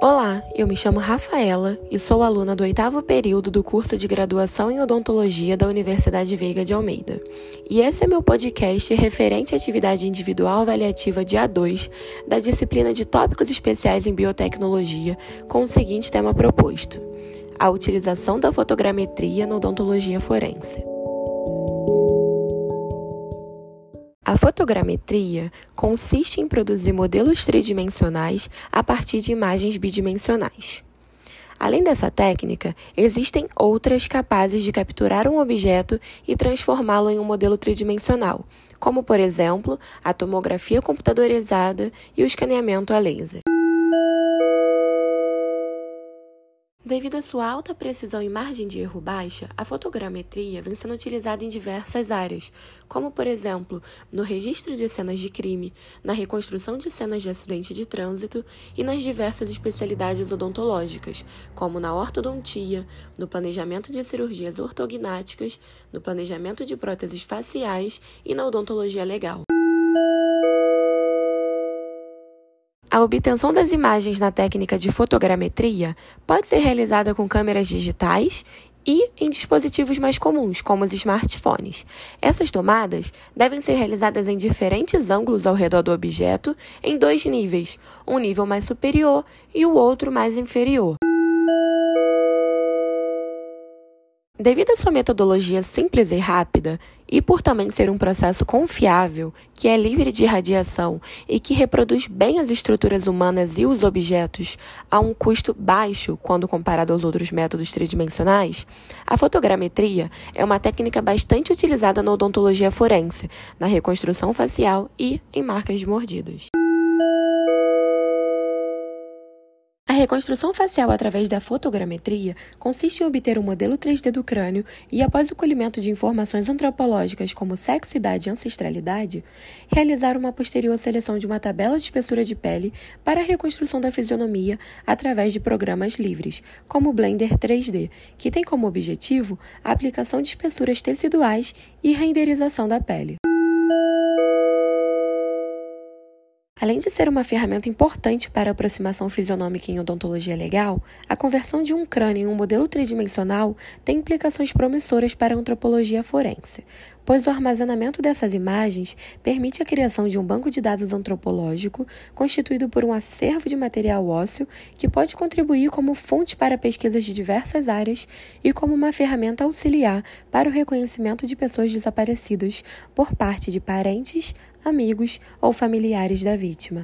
Olá, eu me chamo Rafaela e sou aluna do oitavo período do curso de graduação em odontologia da Universidade Veiga de Almeida. E esse é meu podcast referente à atividade individual avaliativa de A2 da disciplina de tópicos especiais em biotecnologia, com o seguinte tema proposto: a utilização da fotogrametria na odontologia forense. A fotogrametria consiste em produzir modelos tridimensionais a partir de imagens bidimensionais. Além dessa técnica, existem outras capazes de capturar um objeto e transformá-lo em um modelo tridimensional, como, por exemplo, a tomografia computadorizada e o escaneamento a laser. Devido à sua alta precisão e margem de erro baixa, a fotogrametria vem sendo utilizada em diversas áreas, como, por exemplo, no registro de cenas de crime, na reconstrução de cenas de acidente de trânsito e nas diversas especialidades odontológicas, como na ortodontia, no planejamento de cirurgias ortognáticas, no planejamento de próteses faciais e na odontologia legal. A obtenção das imagens na técnica de fotogrametria pode ser realizada com câmeras digitais e em dispositivos mais comuns, como os smartphones. Essas tomadas devem ser realizadas em diferentes ângulos ao redor do objeto, em dois níveis, um nível mais superior e o outro mais inferior. Devido à sua metodologia simples e rápida, e por também ser um processo confiável, que é livre de radiação e que reproduz bem as estruturas humanas e os objetos a um custo baixo quando comparado aos outros métodos tridimensionais, a fotogrametria é uma técnica bastante utilizada na odontologia forense, na reconstrução facial e em marcas de mordidas. Reconstrução facial através da fotogrametria consiste em obter um modelo 3D do crânio e, após o colhimento de informações antropológicas como sexo, idade e ancestralidade, realizar uma posterior seleção de uma tabela de espessura de pele para a reconstrução da fisionomia através de programas livres, como o Blender 3D, que tem como objetivo a aplicação de espessuras teciduais e renderização da pele. Além de ser uma ferramenta importante para a aproximação fisionômica em odontologia legal, a conversão de um crânio em um modelo tridimensional tem implicações promissoras para a antropologia forense, pois o armazenamento dessas imagens permite a criação de um banco de dados antropológico constituído por um acervo de material ósseo que pode contribuir como fonte para pesquisas de diversas áreas e como uma ferramenta auxiliar para o reconhecimento de pessoas desaparecidas por parte de parentes, amigos ou familiares da vítima.